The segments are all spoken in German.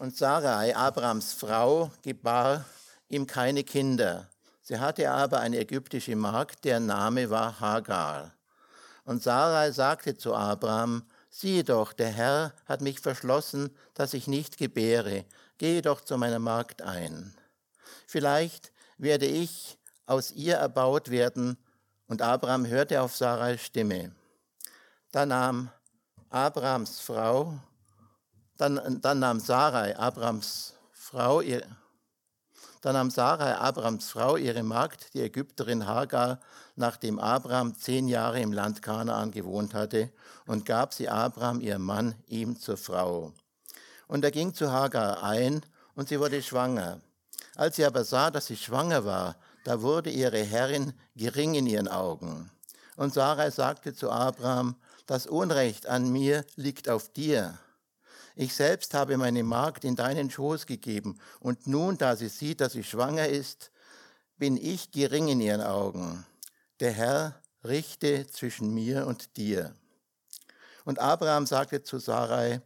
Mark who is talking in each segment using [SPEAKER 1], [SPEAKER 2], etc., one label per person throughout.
[SPEAKER 1] Und Sarai, Abrams Frau, gebar ihm keine Kinder. Sie hatte aber eine ägyptische Magd, deren Name war Hagar. Und Sarai sagte zu Abraham, siehe doch, der Herr hat mich verschlossen, dass ich nicht gebäre. Gehe doch zu meiner Magd ein. Vielleicht werde ich aus ihr erbaut werden. Und Abraham hörte auf Sarais Stimme. Da nahm Abrahams Frau, dann, dann nahm Sarai, Abrams Frau, ihr, dann nahm Sarai, Abrams Frau, ihre Magd, die Ägypterin Hagar, nachdem Abraham zehn Jahre im Land Kanaan gewohnt hatte, und gab sie Abraham, ihr Mann, ihm zur Frau. Und er ging zu Hagar ein, und sie wurde schwanger. Als sie aber sah, dass sie schwanger war, da wurde ihre Herrin gering in ihren Augen. Und Sarai sagte zu Abraham, das Unrecht an mir liegt auf dir ich selbst habe meine Magd in deinen Schoß gegeben, und nun, da sie sieht, dass sie schwanger ist, bin ich gering in ihren Augen. Der Herr richte zwischen mir und dir. Und Abraham sagte zu Sarai,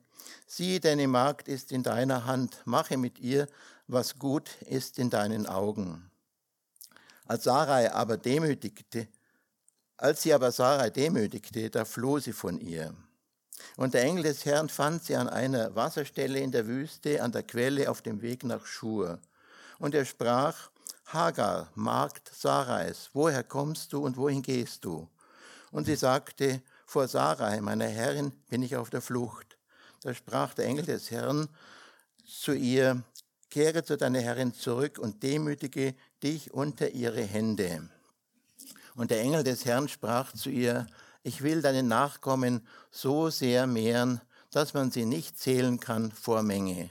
[SPEAKER 1] sieh, deine Magd ist in deiner Hand, mache mit ihr, was gut ist in deinen Augen. Als Sarai aber demütigte, als sie aber Sarai demütigte, da floh sie von ihr. Und der Engel des Herrn fand sie an einer Wasserstelle in der Wüste, an der Quelle auf dem Weg nach Schur. Und er sprach, Hagar, Magd Sarais, woher kommst du und wohin gehst du? Und sie sagte, vor Sarai, meiner Herrin, bin ich auf der Flucht. Da sprach der Engel des Herrn zu ihr, kehre zu deiner Herrin zurück und demütige dich unter ihre Hände. Und der Engel des Herrn sprach zu ihr, ich will deine Nachkommen so sehr mehren, dass man sie nicht zählen kann vor Menge.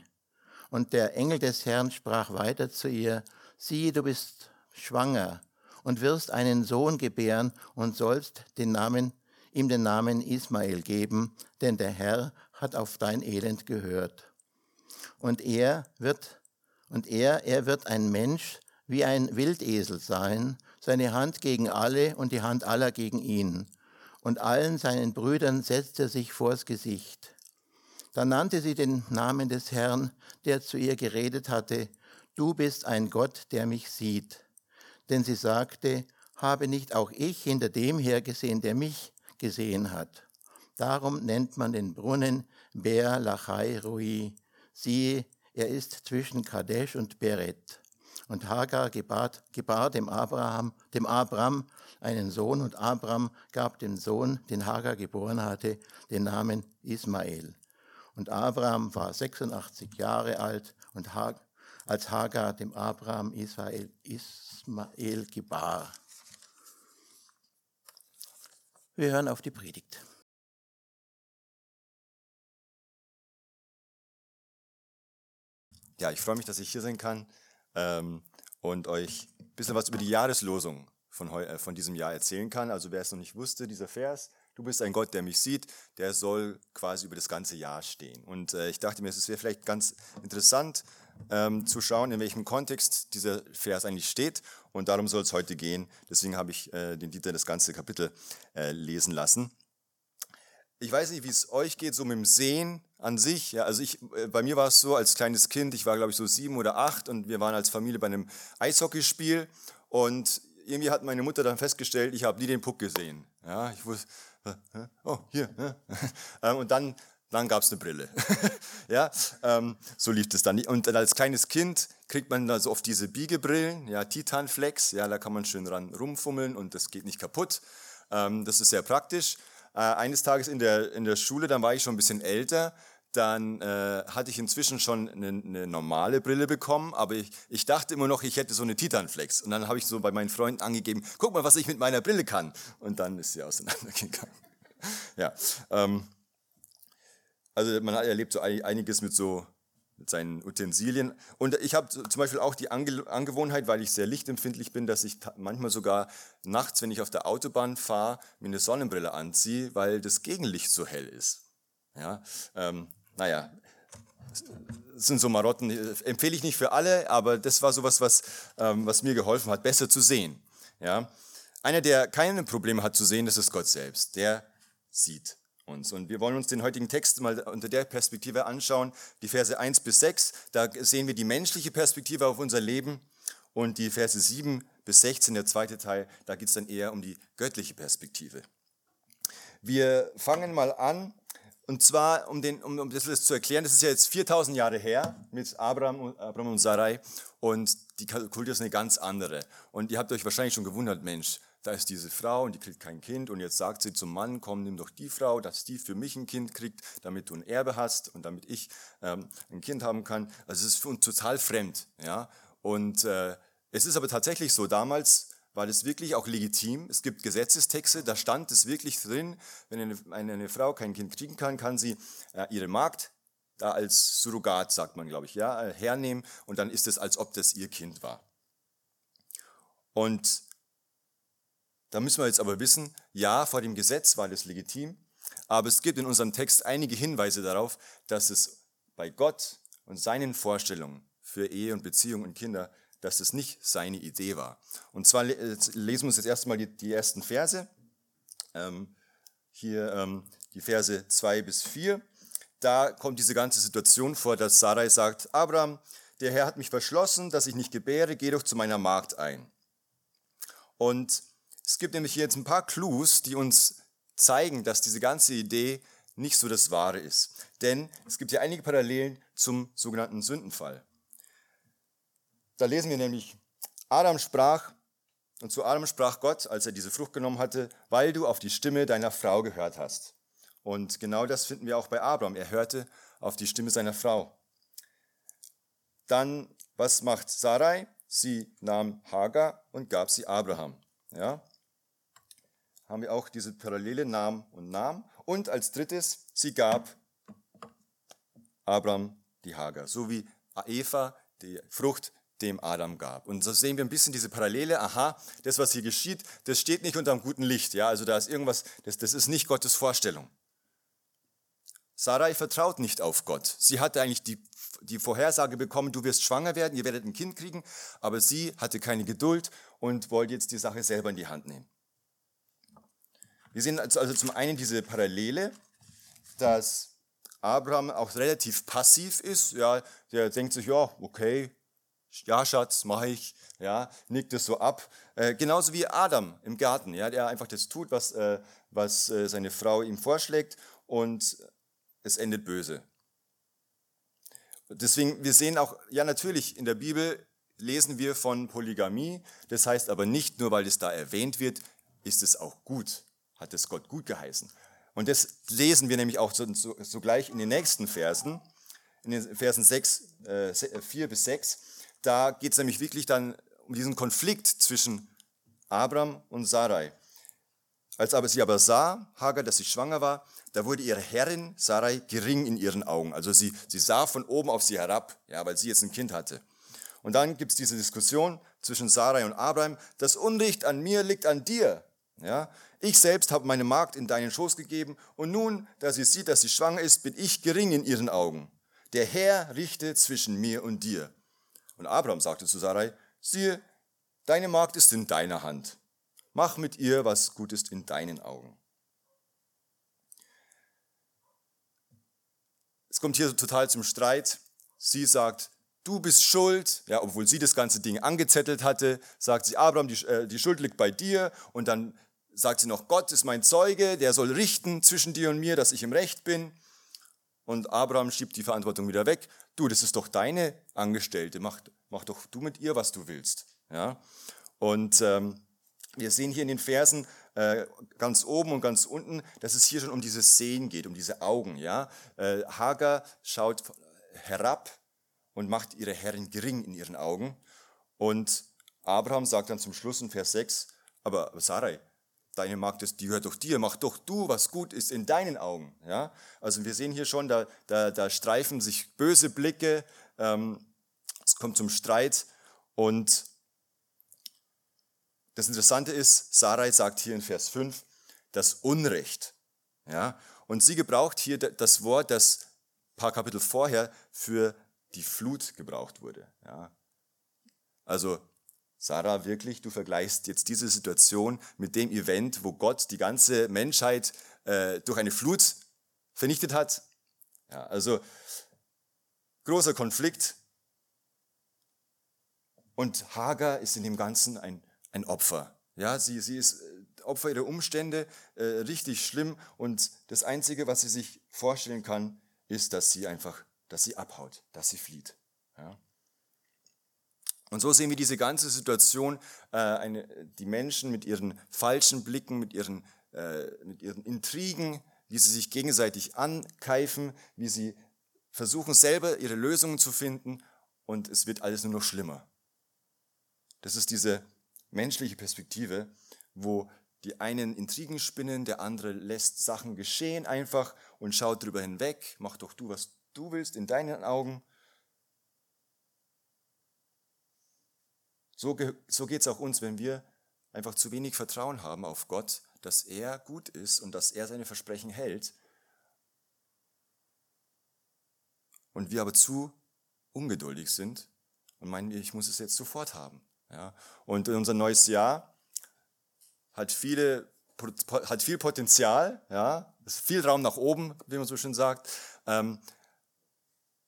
[SPEAKER 1] Und der Engel des Herrn sprach weiter zu ihr, sieh, du bist schwanger und wirst einen Sohn gebären und sollst den Namen, ihm den Namen Ismael geben, denn der Herr hat auf dein Elend gehört. Und er wird, und er, er wird ein Mensch wie ein Wildesel sein, seine Hand gegen alle und die Hand aller gegen ihn und allen seinen Brüdern setzte er sich vors Gesicht. Da nannte sie den Namen des Herrn, der zu ihr geredet hatte, Du bist ein Gott, der mich sieht. Denn sie sagte, habe nicht auch ich hinter dem hergesehen, der mich gesehen hat. Darum nennt man den Brunnen Ber Lachai Rui. Siehe, er ist zwischen Kadesh und Beret. Und Hagar gebar, gebar dem, Abraham, dem Abram einen Sohn und Abram gab dem Sohn, den Hagar geboren hatte, den Namen Ismael. Und Abraham war 86 Jahre alt und als Hagar dem Abraham Israel Ismael gebar. Wir hören auf die Predigt.
[SPEAKER 2] Ja, ich freue mich, dass ich hier sein kann ähm, und euch ein bisschen was über die Jahreslosung von, äh, von diesem Jahr erzählen kann. Also wer es noch nicht wusste, dieser Vers, du bist ein Gott, der mich sieht, der soll quasi über das ganze Jahr stehen. Und äh, ich dachte mir, es wäre vielleicht ganz interessant ähm, zu schauen, in welchem Kontext dieser Vers eigentlich steht. Und darum soll es heute gehen. Deswegen habe ich äh, den Dieter das ganze Kapitel äh, lesen lassen. Ich weiß nicht, wie es euch geht, so mit dem Sehen an sich. Ja, also ich, äh, bei mir war es so, als kleines Kind, ich war glaube ich so sieben oder acht und wir waren als Familie bei einem Eishockeyspiel und irgendwie hat meine Mutter dann festgestellt, ich habe nie den Puck gesehen. Ja, ich wusste, äh, oh, hier. Ähm, und dann, dann gab es eine Brille. ja, ähm, so lief es dann. Und als kleines Kind kriegt man da so oft diese Biegebrillen, ja, Titanflex, ja, da kann man schön dran rumfummeln und das geht nicht kaputt. Ähm, das ist sehr praktisch. Äh, eines Tages in der, in der Schule, dann war ich schon ein bisschen älter, dann äh, hatte ich inzwischen schon eine, eine, normale Brille bekommen, aber ich, ich dachte immer noch, ich hätte so eine Titanflex. Und dann habe ich so bei meinen Freunden angegeben, guck mal, was ich mit meiner Brille kann. Und dann ist sie auseinandergegangen. ja, ähm, also man erlebt so einiges mit so seinen Utensilien. Und ich habe zum Beispiel auch die Ange Angewohnheit, weil ich sehr lichtempfindlich bin, dass ich manchmal sogar nachts, wenn ich auf der Autobahn fahre, mir eine Sonnenbrille anziehe, weil das Gegenlicht so hell ist. Ja, ähm, naja, das sind so Marotten, empfehle ich nicht für alle, aber das war sowas, was, ähm, was mir geholfen hat, besser zu sehen. Ja? Einer, der keine Probleme hat zu sehen, das ist Gott selbst. Der sieht. Uns. Und wir wollen uns den heutigen Text mal unter der Perspektive anschauen, die Verse 1 bis 6. Da sehen wir die menschliche Perspektive auf unser Leben und die Verse 7 bis 16, der zweite Teil, da geht es dann eher um die göttliche Perspektive. Wir fangen mal an, und zwar, um, den, um, um das zu erklären, das ist ja jetzt 4000 Jahre her mit Abraham und, Abraham und Sarai und die Kultur ist eine ganz andere. Und ihr habt euch wahrscheinlich schon gewundert, Mensch, da ist diese Frau und die kriegt kein Kind und jetzt sagt sie zum Mann, komm, nimm doch die Frau, dass die für mich ein Kind kriegt, damit du ein Erbe hast und damit ich ähm, ein Kind haben kann. Also es ist für uns total fremd. Ja? Und äh, es ist aber tatsächlich so, damals war das wirklich auch legitim. Es gibt Gesetzestexte, da stand es wirklich drin, wenn eine, eine, eine Frau kein Kind kriegen kann, kann sie äh, ihre Magd da als Surrogat, sagt man, glaube ich, ja, äh, hernehmen und dann ist es, als ob das ihr Kind war. Und da müssen wir jetzt aber wissen, ja, vor dem Gesetz war das legitim, aber es gibt in unserem Text einige Hinweise darauf, dass es bei Gott und seinen Vorstellungen für Ehe und Beziehung und Kinder dass es nicht seine Idee war. Und zwar lesen wir uns jetzt erstmal die, die ersten Verse. Ähm, hier ähm, die Verse 2 bis 4. Da kommt diese ganze Situation vor, dass Sarai sagt, Abraham, der Herr hat mich verschlossen, dass ich nicht gebäre, geh doch zu meiner Magd ein. Und es gibt nämlich hier jetzt ein paar Clues, die uns zeigen, dass diese ganze Idee nicht so das Wahre ist. Denn es gibt hier einige Parallelen zum sogenannten Sündenfall. Da lesen wir nämlich, Adam sprach, und zu Adam sprach Gott, als er diese Frucht genommen hatte, weil du auf die Stimme deiner Frau gehört hast. Und genau das finden wir auch bei Abraham. Er hörte auf die Stimme seiner Frau. Dann, was macht Sarai? Sie nahm Hagar und gab sie Abraham. Ja? Haben wir auch diese parallele Namen und Namen. Und als drittes, sie gab Abraham die Hagar, so wie Eva die Frucht dem Adam gab. Und so sehen wir ein bisschen diese Parallele. Aha, das, was hier geschieht, das steht nicht unter einem guten Licht. Ja, also da ist irgendwas, das, das ist nicht Gottes Vorstellung. Sarai vertraut nicht auf Gott. Sie hatte eigentlich die, die Vorhersage bekommen, du wirst schwanger werden, ihr werdet ein Kind kriegen, aber sie hatte keine Geduld und wollte jetzt die Sache selber in die Hand nehmen. Wir sehen also, also zum einen diese Parallele, dass Abraham auch relativ passiv ist. Ja, der denkt sich, ja, okay, ja Schatz, mache ich, ja, nickt es so ab. Äh, genauso wie Adam im Garten, ja, der einfach das tut, was, äh, was äh, seine Frau ihm vorschlägt und es endet böse. Deswegen, wir sehen auch, ja natürlich, in der Bibel lesen wir von Polygamie, das heißt aber nicht nur, weil es da erwähnt wird, ist es auch gut, hat es Gott gut geheißen. Und das lesen wir nämlich auch sogleich in den nächsten Versen, in den Versen 6, äh, 4 bis 6. Da geht es nämlich wirklich dann um diesen Konflikt zwischen Abraham und Sarai. Als aber sie aber sah, Hagar, dass sie schwanger war, da wurde ihre Herrin Sarai gering in ihren Augen. Also sie, sie sah von oben auf sie herab, ja, weil sie jetzt ein Kind hatte. Und dann gibt es diese Diskussion zwischen Sarai und Abraham. Das Unrecht an mir liegt an dir. Ja, ich selbst habe meine Magd in deinen Schoß gegeben und nun, da sie sieht, dass sie schwanger ist, bin ich gering in ihren Augen. Der Herr richte zwischen mir und dir. Und Abraham sagte zu Sarai, siehe, deine Magd ist in deiner Hand. Mach mit ihr, was gut ist in deinen Augen. Es kommt hier total zum Streit. Sie sagt, du bist schuld, ja, obwohl sie das ganze Ding angezettelt hatte, sagt sie, Abraham, die, äh, die Schuld liegt bei dir. Und dann sagt sie noch, Gott ist mein Zeuge, der soll richten zwischen dir und mir, dass ich im Recht bin. Und Abraham schiebt die Verantwortung wieder weg. Du, das ist doch deine Angestellte, mach, mach doch du mit ihr, was du willst. Ja? Und ähm, wir sehen hier in den Versen äh, ganz oben und ganz unten, dass es hier schon um dieses Sehen geht, um diese Augen. Ja? Äh, Hagar schaut herab und macht ihre Herrin gering in ihren Augen. Und Abraham sagt dann zum Schluss in Vers 6, aber Sarai, deine Magd ist, die gehört doch dir, mach doch du, was gut ist in deinen Augen. Ja? Also wir sehen hier schon, da, da, da streifen sich böse Blicke, ähm, es kommt zum Streit und das Interessante ist, Sarai sagt hier in Vers 5, das Unrecht. Ja? Und sie gebraucht hier das Wort, das ein paar Kapitel vorher für die Flut gebraucht wurde. Ja? Also Sarah, wirklich, du vergleichst jetzt diese Situation mit dem Event, wo Gott die ganze Menschheit äh, durch eine Flut vernichtet hat? Ja, also großer Konflikt. Und Hagar ist in dem Ganzen ein, ein Opfer. Ja, sie, sie ist äh, Opfer ihrer Umstände, äh, richtig schlimm. Und das Einzige, was sie sich vorstellen kann, ist, dass sie einfach, dass sie abhaut, dass sie flieht. Ja. Und so sehen wir diese ganze Situation, äh, eine, die Menschen mit ihren falschen Blicken, mit ihren, äh, mit ihren Intrigen, wie sie sich gegenseitig ankeifen, wie sie versuchen selber ihre Lösungen zu finden und es wird alles nur noch schlimmer. Das ist diese menschliche Perspektive, wo die einen Intrigen spinnen, der andere lässt Sachen geschehen einfach und schaut drüber hinweg, mach doch du, was du willst in deinen Augen. So, so geht es auch uns, wenn wir einfach zu wenig Vertrauen haben auf Gott, dass er gut ist und dass er seine Versprechen hält. Und wir aber zu ungeduldig sind und meinen, ich muss es jetzt sofort haben. Ja? Und unser neues Jahr hat, viele, hat viel Potenzial, ja? es ist viel Raum nach oben, wie man so schön sagt. Ähm,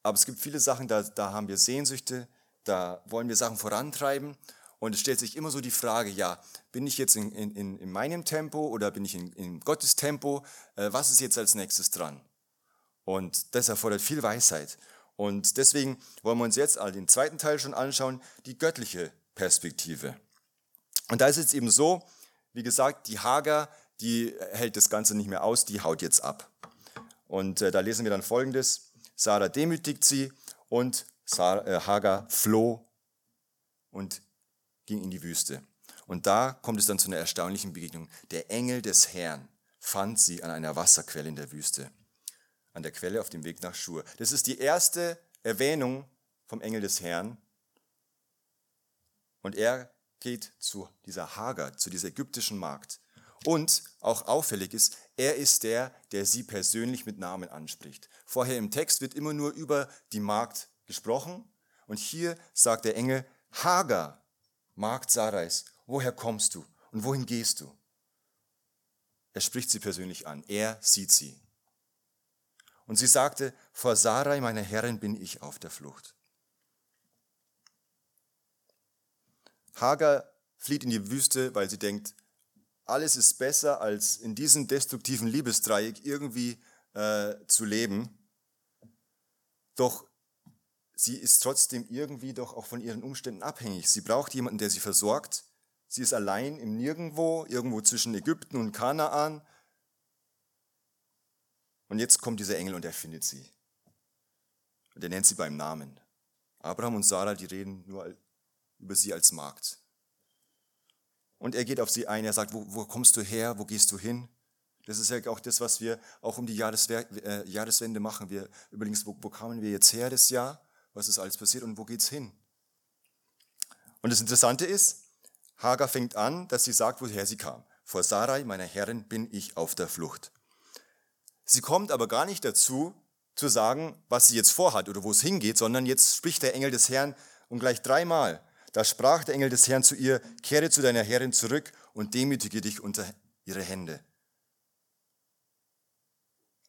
[SPEAKER 2] aber es gibt viele Sachen, da, da haben wir Sehnsüchte, da wollen wir Sachen vorantreiben. Und es stellt sich immer so die Frage, ja, bin ich jetzt in, in, in meinem Tempo oder bin ich in, in Gottes Tempo? Äh, was ist jetzt als nächstes dran? Und das erfordert viel Weisheit. Und deswegen wollen wir uns jetzt den zweiten Teil schon anschauen, die göttliche Perspektive. Und da ist es eben so, wie gesagt, die Hager, die hält das Ganze nicht mehr aus, die haut jetzt ab. Und äh, da lesen wir dann folgendes: Sarah demütigt sie und Hagar floh und ging in die Wüste. Und da kommt es dann zu einer erstaunlichen Begegnung. Der Engel des Herrn fand sie an einer Wasserquelle in der Wüste, an der Quelle auf dem Weg nach Schur. Das ist die erste Erwähnung vom Engel des Herrn. Und er geht zu dieser Hagar, zu dieser ägyptischen Magd. Und auch auffällig ist, er ist der, der sie persönlich mit Namen anspricht. Vorher im Text wird immer nur über die Magd gesprochen. Und hier sagt der Engel, Hagar, Magd Sarais, woher kommst du und wohin gehst du? Er spricht sie persönlich an, er sieht sie. Und sie sagte, vor Sarai, meiner Herrin, bin ich auf der Flucht. Hagar flieht in die Wüste, weil sie denkt, alles ist besser, als in diesem destruktiven Liebesdreieck irgendwie äh, zu leben. Doch sie ist trotzdem irgendwie doch auch von ihren Umständen abhängig. Sie braucht jemanden, der sie versorgt. Sie ist allein im Nirgendwo, irgendwo zwischen Ägypten und Kanaan. Und jetzt kommt dieser Engel und er findet sie. Und er nennt sie beim Namen. Abraham und Sarah, die reden nur über sie als Magd. Und er geht auf sie ein, er sagt, wo, wo kommst du her, wo gehst du hin? Das ist ja auch das, was wir auch um die äh, Jahreswende machen. Wir überlegen, wo, wo kamen wir jetzt her das Jahr? Was ist alles passiert und wo geht's hin? Und das Interessante ist, Hagar fängt an, dass sie sagt, woher sie kam. Vor Sarai, meiner Herrin, bin ich auf der Flucht. Sie kommt aber gar nicht dazu, zu sagen, was sie jetzt vorhat oder wo es hingeht, sondern jetzt spricht der Engel des Herrn und gleich dreimal. Da sprach der Engel des Herrn zu ihr, kehre zu deiner Herrin zurück und demütige dich unter ihre Hände.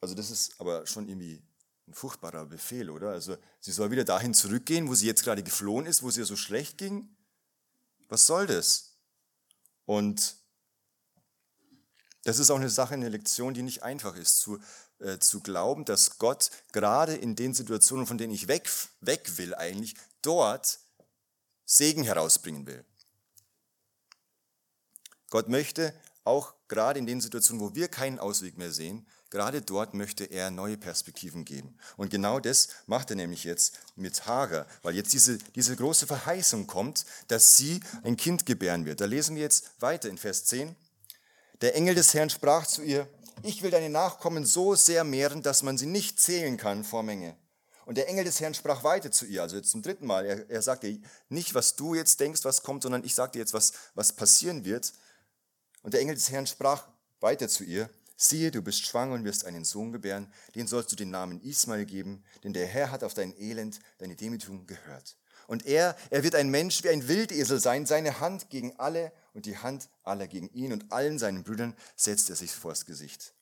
[SPEAKER 2] Also das ist aber schon irgendwie ein furchtbarer Befehl, oder? Also sie soll wieder dahin zurückgehen, wo sie jetzt gerade geflohen ist, wo es ihr so schlecht ging. Was soll das? Und das ist auch eine Sache, eine Lektion, die nicht einfach ist, zu, äh, zu glauben, dass Gott gerade in den Situationen, von denen ich weg, weg will eigentlich, dort Segen herausbringen will. Gott möchte auch gerade in den Situationen, wo wir keinen Ausweg mehr sehen, Gerade dort möchte er neue Perspektiven geben. Und genau das macht er nämlich jetzt mit Hagar, weil jetzt diese, diese große Verheißung kommt, dass sie ein Kind gebären wird. Da lesen wir jetzt weiter in Vers 10. Der Engel des Herrn sprach zu ihr, ich will deine Nachkommen so sehr mehren, dass man sie nicht zählen kann vor Menge. Und der Engel des Herrn sprach weiter zu ihr, also jetzt zum dritten Mal. Er, er sagte nicht, was du jetzt denkst, was kommt, sondern ich sagte jetzt, was, was passieren wird. Und der Engel des Herrn sprach weiter zu ihr, siehe, du bist schwanger und wirst einen Sohn gebären, den sollst du den Namen Ismael geben, denn der Herr hat auf dein Elend, deine Demütigung gehört. Und er, er wird ein Mensch wie ein Wildesel sein, seine Hand gegen alle und die Hand aller gegen ihn und allen seinen Brüdern setzt er sich vors Gesicht.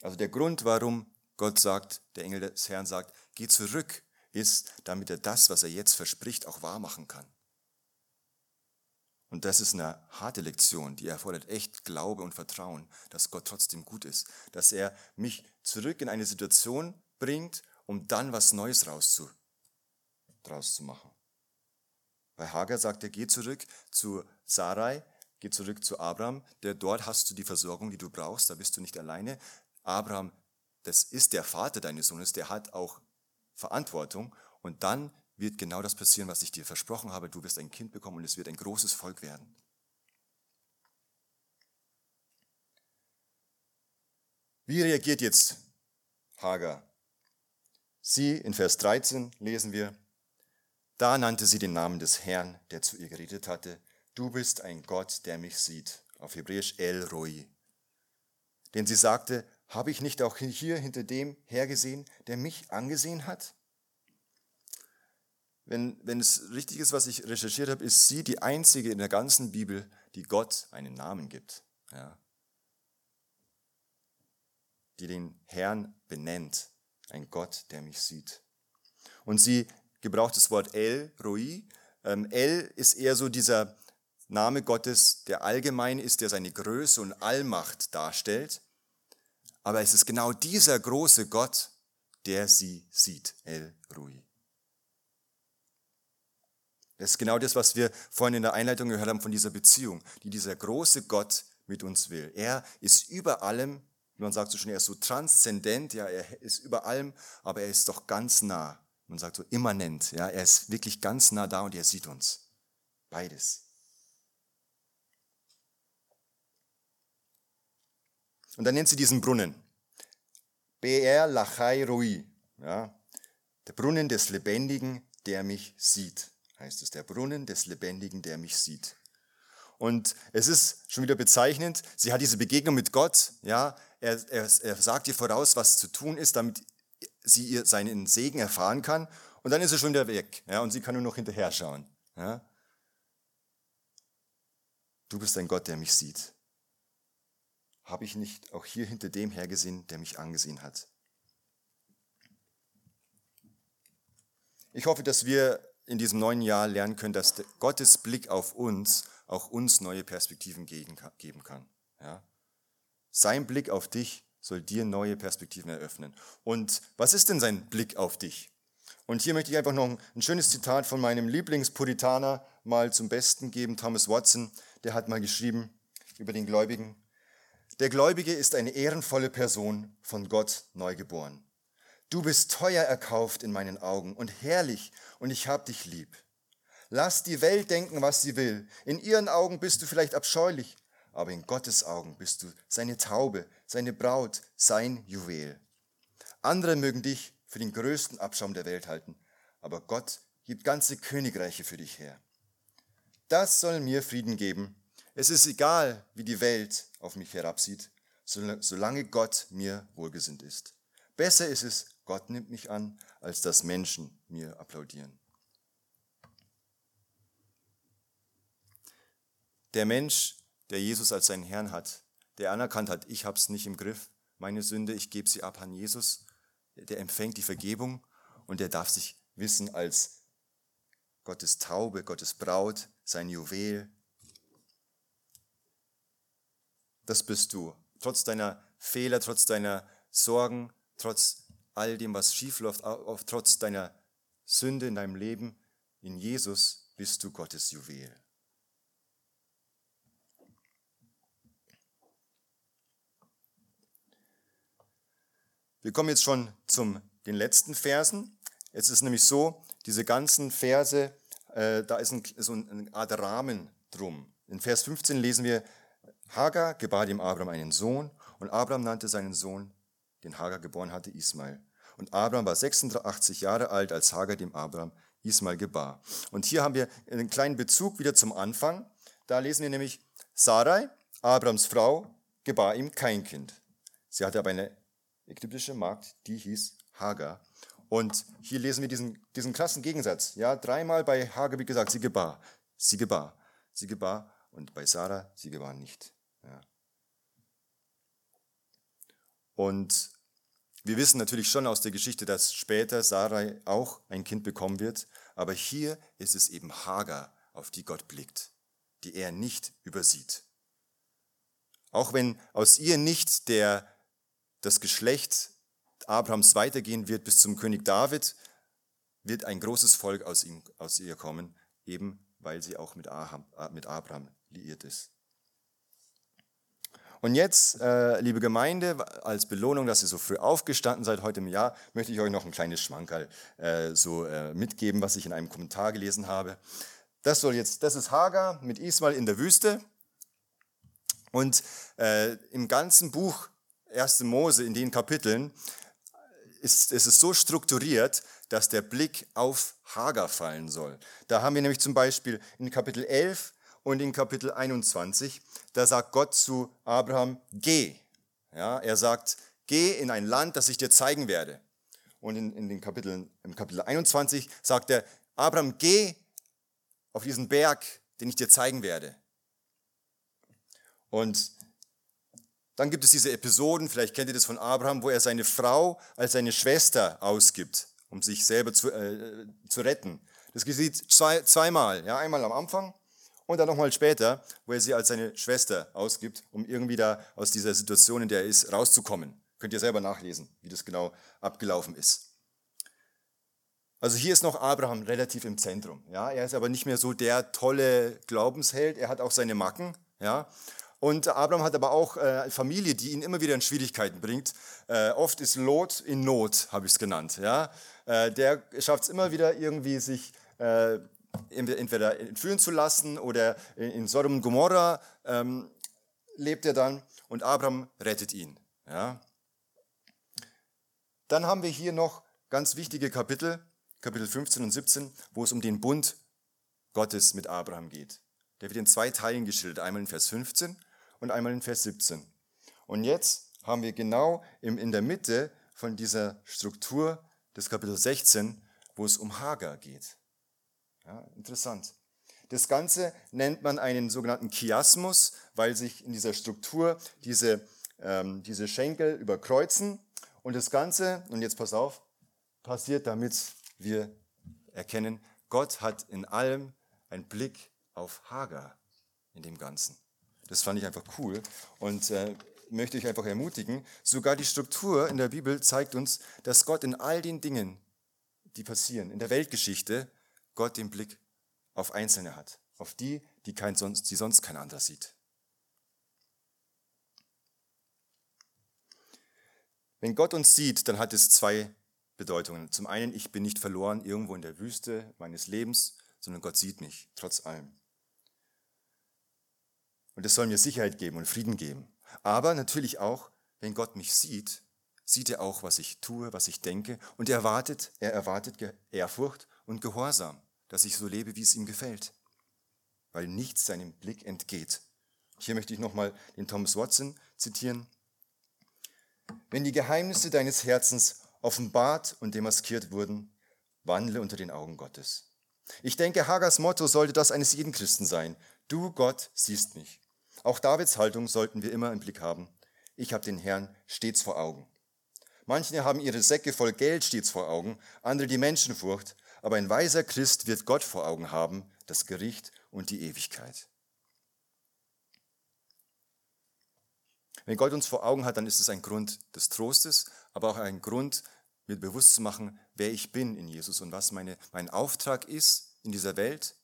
[SPEAKER 2] Also der Grund, warum Gott sagt, der Engel des Herrn sagt, geh zurück, ist, damit er das, was er jetzt verspricht, auch wahr machen kann. Und das ist eine harte Lektion, die erfordert echt Glaube und Vertrauen, dass Gott trotzdem gut ist, dass er mich zurück in eine Situation bringt, um dann was Neues rauszu, draus zu machen. Bei Hagar sagt er, geh zurück zu Sarai, geh zurück zu Abraham, der dort hast du die Versorgung, die du brauchst, da bist du nicht alleine. Abraham, das ist der Vater deines Sohnes, der hat auch Verantwortung und dann wird genau das passieren, was ich dir versprochen habe. Du wirst ein Kind bekommen und es wird ein großes Volk werden. Wie reagiert jetzt Hagar? Sie, in Vers 13 lesen wir, da nannte sie den Namen des Herrn, der zu ihr geredet hatte. Du bist ein Gott, der mich sieht. Auf Hebräisch El Roi. Denn sie sagte, habe ich nicht auch hier hinter dem hergesehen, der mich angesehen hat? Wenn, wenn es richtig ist, was ich recherchiert habe, ist sie die einzige in der ganzen Bibel, die Gott einen Namen gibt. Ja. Die den Herrn benennt. Ein Gott, der mich sieht. Und sie gebraucht das Wort El, Roi. Ähm, El ist eher so dieser Name Gottes, der allgemein ist, der seine Größe und Allmacht darstellt. Aber es ist genau dieser große Gott, der sie sieht. El Rui. Das ist genau das, was wir vorhin in der Einleitung gehört haben von dieser Beziehung, die dieser große Gott mit uns will. Er ist über allem, man sagt so schon, er ist so transzendent, ja, er ist über allem, aber er ist doch ganz nah. Man sagt so immanent, ja, er ist wirklich ganz nah da und er sieht uns. Beides. Und dann nennt sie diesen Brunnen. Be'er Lachai Rui, ja, der Brunnen des Lebendigen, der mich sieht heißt es, der Brunnen des Lebendigen, der mich sieht. Und es ist schon wieder bezeichnend, sie hat diese Begegnung mit Gott, ja, er, er, er sagt ihr voraus, was zu tun ist, damit sie ihr seinen Segen erfahren kann. Und dann ist er schon wieder weg, ja, und sie kann nur noch hinterher schauen. Ja. Du bist ein Gott, der mich sieht. Habe ich nicht auch hier hinter dem hergesehen, der mich angesehen hat? Ich hoffe, dass wir in diesem neuen Jahr lernen können, dass Gottes Blick auf uns auch uns neue Perspektiven geben kann. Ja? Sein Blick auf dich soll dir neue Perspektiven eröffnen. Und was ist denn sein Blick auf dich? Und hier möchte ich einfach noch ein schönes Zitat von meinem Lieblingspuritaner mal zum Besten geben, Thomas Watson. Der hat mal geschrieben über den Gläubigen. Der Gläubige ist eine ehrenvolle Person, von Gott neugeboren. Du bist teuer erkauft in meinen Augen und herrlich und ich hab dich lieb. Lass die Welt denken, was sie will. In ihren Augen bist du vielleicht abscheulich, aber in Gottes Augen bist du seine Taube, seine Braut, sein Juwel. Andere mögen dich für den größten Abschaum der Welt halten, aber Gott gibt ganze Königreiche für dich her. Das soll mir Frieden geben. Es ist egal, wie die Welt auf mich herabsieht, solange Gott mir wohlgesinnt ist. Besser ist es, Gott nimmt mich an, als dass Menschen mir applaudieren. Der Mensch, der Jesus als seinen Herrn hat, der anerkannt hat, ich habe es nicht im Griff, meine Sünde, ich gebe sie ab an Jesus, der empfängt die Vergebung und der darf sich wissen als Gottes Taube, Gottes Braut, sein Juwel. Das bist du. Trotz deiner Fehler, trotz deiner Sorgen, trotz all dem, was schiefläuft, auch trotz deiner Sünde in deinem Leben, in Jesus bist du Gottes Juwel. Wir kommen jetzt schon zu den letzten Versen. Es ist nämlich so, diese ganzen Verse, äh, da ist ein, so eine Art Rahmen drum. In Vers 15 lesen wir, Hagar gebar dem Abraham einen Sohn und Abraham nannte seinen Sohn den Hagar geboren hatte, Ismael. Und Abraham war 86 Jahre alt, als Hagar dem Abraham Ismael gebar. Und hier haben wir einen kleinen Bezug wieder zum Anfang. Da lesen wir nämlich, Sarai, Abrahams Frau, gebar ihm kein Kind. Sie hatte aber eine ägyptische Magd, die hieß Hagar. Und hier lesen wir diesen, diesen krassen Gegensatz. Ja, dreimal bei Hagar wie gesagt, sie gebar, sie gebar, sie gebar und bei Sarah, sie gebar nicht. Ja. Und wir wissen natürlich schon aus der Geschichte, dass später Sarai auch ein Kind bekommen wird, aber hier ist es eben Hagar, auf die Gott blickt, die er nicht übersieht. Auch wenn aus ihr nicht der, das Geschlecht Abrahams weitergehen wird bis zum König David, wird ein großes Volk aus, ihm, aus ihr kommen, eben weil sie auch mit, Aham, äh, mit Abraham liiert ist. Und jetzt, äh, liebe Gemeinde, als Belohnung, dass ihr so früh aufgestanden seid heute im Jahr, möchte ich euch noch ein kleines Schmankerl äh, so äh, mitgeben, was ich in einem Kommentar gelesen habe. Das soll jetzt, das ist Hagar mit Ismael in der Wüste. Und äh, im ganzen Buch 1. Mose, in den Kapiteln, ist, ist es so strukturiert, dass der Blick auf Hagar fallen soll. Da haben wir nämlich zum Beispiel in Kapitel 11 und in Kapitel 21, da sagt Gott zu Abraham, geh. Ja, er sagt, geh in ein Land, das ich dir zeigen werde. Und in, in den Kapiteln, im Kapitel 21 sagt er, Abraham, geh auf diesen Berg, den ich dir zeigen werde. Und dann gibt es diese Episoden, vielleicht kennt ihr das von Abraham, wo er seine Frau als seine Schwester ausgibt, um sich selber zu, äh, zu retten. Das geschieht zwei, zweimal. Ja, einmal am Anfang und dann nochmal später, wo er sie als seine Schwester ausgibt, um irgendwie da aus dieser Situation, in der er ist, rauszukommen. Könnt ihr selber nachlesen, wie das genau abgelaufen ist. Also hier ist noch Abraham relativ im Zentrum. Ja, er ist aber nicht mehr so der tolle Glaubensheld. Er hat auch seine Macken. Ja, und Abraham hat aber auch äh, Familie, die ihn immer wieder in Schwierigkeiten bringt. Äh, oft ist Lot in Not, habe ich es genannt. Ja? Äh, der schafft es immer wieder irgendwie, sich entweder entführen zu lassen oder in Sodom und Gomorra ähm, lebt er dann und Abraham rettet ihn. Ja? Dann haben wir hier noch ganz wichtige Kapitel, Kapitel 15 und 17, wo es um den Bund Gottes mit Abraham geht. Der wird in zwei Teilen geschildert, einmal in Vers 15 und einmal in Vers 17. Und jetzt haben wir genau in der Mitte von dieser Struktur des Kapitel 16, wo es um Hagar geht. Ja, interessant. Das Ganze nennt man einen sogenannten Chiasmus, weil sich in dieser Struktur diese, ähm, diese Schenkel überkreuzen. Und das Ganze, und jetzt pass auf, passiert, damit wir erkennen, Gott hat in allem einen Blick auf Hagar in dem Ganzen. Das fand ich einfach cool und äh, möchte ich einfach ermutigen. Sogar die Struktur in der Bibel zeigt uns, dass Gott in all den Dingen, die passieren, in der Weltgeschichte, Gott den Blick auf Einzelne hat. Auf die, die, kein sonst, die sonst kein anderer sieht. Wenn Gott uns sieht, dann hat es zwei Bedeutungen. Zum einen, ich bin nicht verloren irgendwo in der Wüste meines Lebens, sondern Gott sieht mich, trotz allem. Und es soll mir Sicherheit geben und Frieden geben. Aber natürlich auch, wenn Gott mich sieht, sieht er auch, was ich tue, was ich denke. Und er erwartet, er erwartet Ehrfurcht und Gehorsam, dass ich so lebe, wie es ihm gefällt. Weil nichts seinem Blick entgeht. Hier möchte ich nochmal den Thomas Watson zitieren. Wenn die Geheimnisse deines Herzens offenbart und demaskiert wurden, wandle unter den Augen Gottes. Ich denke, Hagers Motto sollte das eines jeden Christen sein. Du, Gott, siehst mich. Auch Davids Haltung sollten wir immer im Blick haben. Ich habe den Herrn stets vor Augen. Manche haben ihre Säcke voll Geld stets vor Augen, andere die Menschenfurcht, aber ein weiser Christ wird Gott vor Augen haben, das Gericht und die Ewigkeit. Wenn Gott uns vor Augen hat, dann ist es ein Grund des Trostes, aber auch ein Grund, mir bewusst zu machen, wer ich bin in Jesus und was meine, mein Auftrag ist in dieser Welt,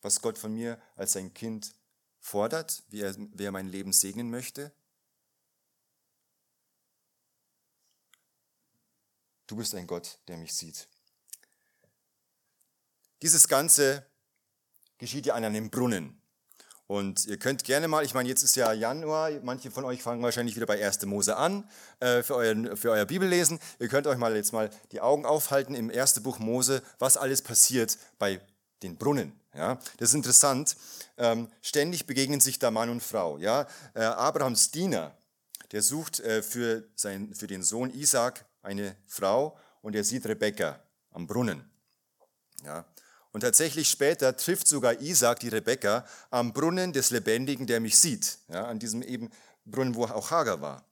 [SPEAKER 2] was Gott von mir als sein Kind fordert, wie er, wie er mein Leben segnen möchte? Du bist ein Gott, der mich sieht. Dieses Ganze geschieht ja an einem Brunnen. Und ihr könnt gerne mal, ich meine, jetzt ist ja Januar, manche von euch fangen wahrscheinlich wieder bei 1. Mose an äh, für, euren, für euer Bibellesen. Ihr könnt euch mal jetzt mal die Augen aufhalten im ersten Buch Mose, was alles passiert bei den Brunnen. Ja, das ist interessant. Ähm, ständig begegnen sich da Mann und Frau. Ja, äh, Abrahams Diener, der sucht äh, für, sein, für den Sohn Isaac eine Frau und er sieht Rebekka am Brunnen. Ja, und tatsächlich später trifft sogar Isaac die Rebekka am Brunnen des Lebendigen, der mich sieht. Ja, an diesem eben Brunnen, wo auch Hagar war.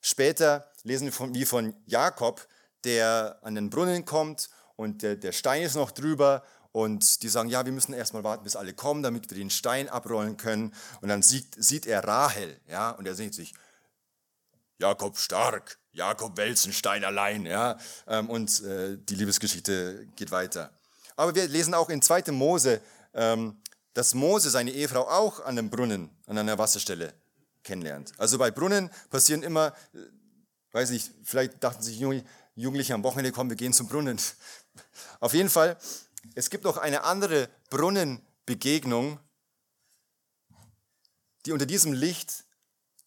[SPEAKER 2] Später lesen wir von, wie von Jakob, der an den Brunnen kommt und der, der Stein ist noch drüber und die sagen, ja, wir müssen erstmal warten, bis alle kommen, damit wir den Stein abrollen können. Und dann sieht, sieht er Rahel, ja, und er sieht sich, Jakob stark, Jakob Welzenstein allein, ja, ähm, und äh, die Liebesgeschichte geht weiter. Aber wir lesen auch in 2. Mose, ähm, dass Mose seine Ehefrau auch an einem Brunnen, an einer Wasserstelle kennenlernt. Also bei Brunnen passieren immer, äh, weiß nicht, vielleicht dachten sich Jugendliche am Wochenende, komm, wir gehen zum Brunnen. Auf jeden Fall, es gibt noch eine andere Brunnenbegegnung, die unter diesem Licht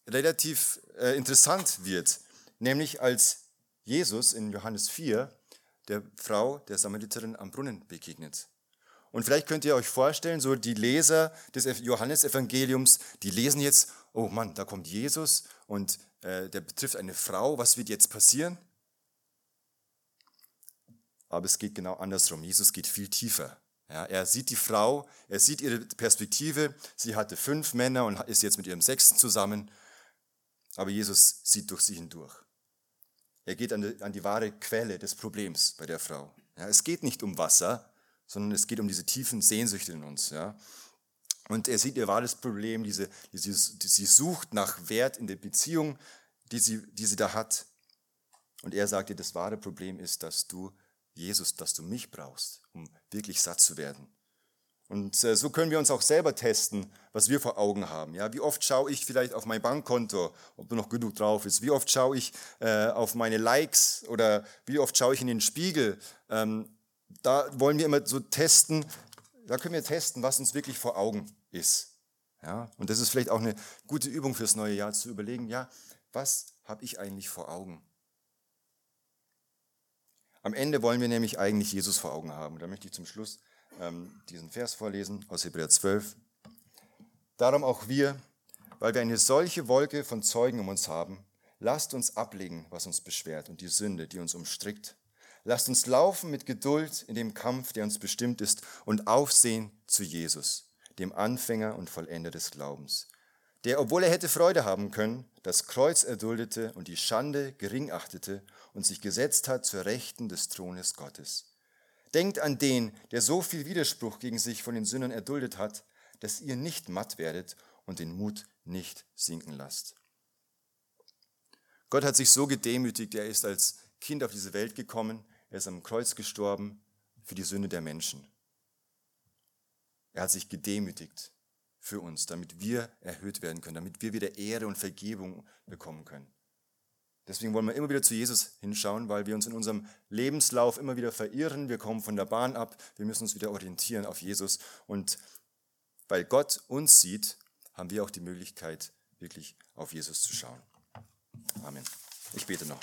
[SPEAKER 2] relativ äh, interessant wird, nämlich als Jesus in Johannes 4 der Frau, der Samariterin am Brunnen begegnet. Und vielleicht könnt ihr euch vorstellen, so die Leser des Johannesevangeliums, die lesen jetzt, oh Mann, da kommt Jesus und äh, der betrifft eine Frau, was wird jetzt passieren? Aber es geht genau andersrum. Jesus geht viel tiefer. Ja, er sieht die Frau, er sieht ihre Perspektive. Sie hatte fünf Männer und ist jetzt mit ihrem sechsten zusammen. Aber Jesus sieht durch sie hindurch. Er geht an die, an die wahre Quelle des Problems bei der Frau. Ja, es geht nicht um Wasser, sondern es geht um diese tiefen Sehnsüchte in uns. Ja. Und er sieht ihr wahres Problem, diese, diese, die, sie sucht nach Wert in der Beziehung, die sie, die sie da hat. Und er sagt ihr, das wahre Problem ist, dass du, Jesus, dass du mich brauchst, um wirklich satt zu werden. Und äh, so können wir uns auch selber testen, was wir vor Augen haben. Ja, wie oft schaue ich vielleicht auf mein Bankkonto, ob noch genug drauf ist? Wie oft schaue ich äh, auf meine Likes oder wie oft schaue ich in den Spiegel? Ähm, da wollen wir immer so testen, da können wir testen, was uns wirklich vor Augen ist. Ja, und das ist vielleicht auch eine gute Übung fürs neue Jahr zu überlegen, ja, was habe ich eigentlich vor Augen? Am Ende wollen wir nämlich eigentlich Jesus vor Augen haben. Da möchte ich zum Schluss ähm, diesen Vers vorlesen aus Hebräer 12. Darum auch wir, weil wir eine solche Wolke von Zeugen um uns haben, lasst uns ablegen, was uns beschwert und die Sünde, die uns umstrickt. Lasst uns laufen mit Geduld in dem Kampf, der uns bestimmt ist, und aufsehen zu Jesus, dem Anfänger und Vollender des Glaubens, der, obwohl er hätte Freude haben können, das Kreuz erduldete und die Schande gering achtete und sich gesetzt hat zur Rechten des Thrones Gottes. Denkt an den, der so viel Widerspruch gegen sich von den Sündern erduldet hat, dass ihr nicht matt werdet und den Mut nicht sinken lasst. Gott hat sich so gedemütigt, er ist als Kind auf diese Welt gekommen, er ist am Kreuz gestorben für die Sünde der Menschen. Er hat sich gedemütigt für uns, damit wir erhöht werden können, damit wir wieder Ehre und Vergebung bekommen können. Deswegen wollen wir immer wieder zu Jesus hinschauen, weil wir uns in unserem Lebenslauf immer wieder verirren. Wir kommen von der Bahn ab. Wir müssen uns wieder orientieren auf Jesus. Und weil Gott uns sieht, haben wir auch die Möglichkeit, wirklich auf Jesus zu schauen. Amen. Ich bete noch.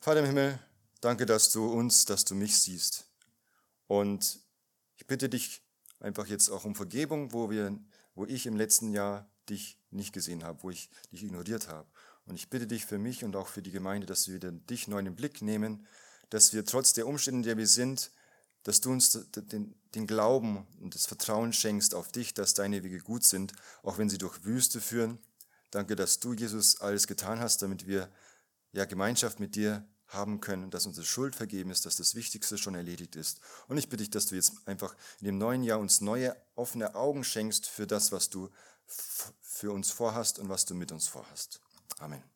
[SPEAKER 2] Vater im Himmel, danke, dass du uns, dass du mich siehst. Und ich bitte dich einfach jetzt auch um Vergebung, wo, wir, wo ich im letzten Jahr dich nicht gesehen habe, wo ich dich ignoriert habe. Und ich bitte dich für mich und auch für die Gemeinde, dass wir dich neu in den Blick nehmen, dass wir trotz der Umstände, in der wir sind, dass du uns den, den, Glauben und das Vertrauen schenkst auf dich, dass deine Wege gut sind, auch wenn sie durch Wüste führen. Danke, dass du, Jesus, alles getan hast, damit wir ja Gemeinschaft mit dir haben können, dass unsere Schuld vergeben ist, dass das Wichtigste schon erledigt ist. Und ich bitte dich, dass du jetzt einfach in dem neuen Jahr uns neue, offene Augen schenkst für das, was du für uns vorhast und was du mit uns vorhast. Amen.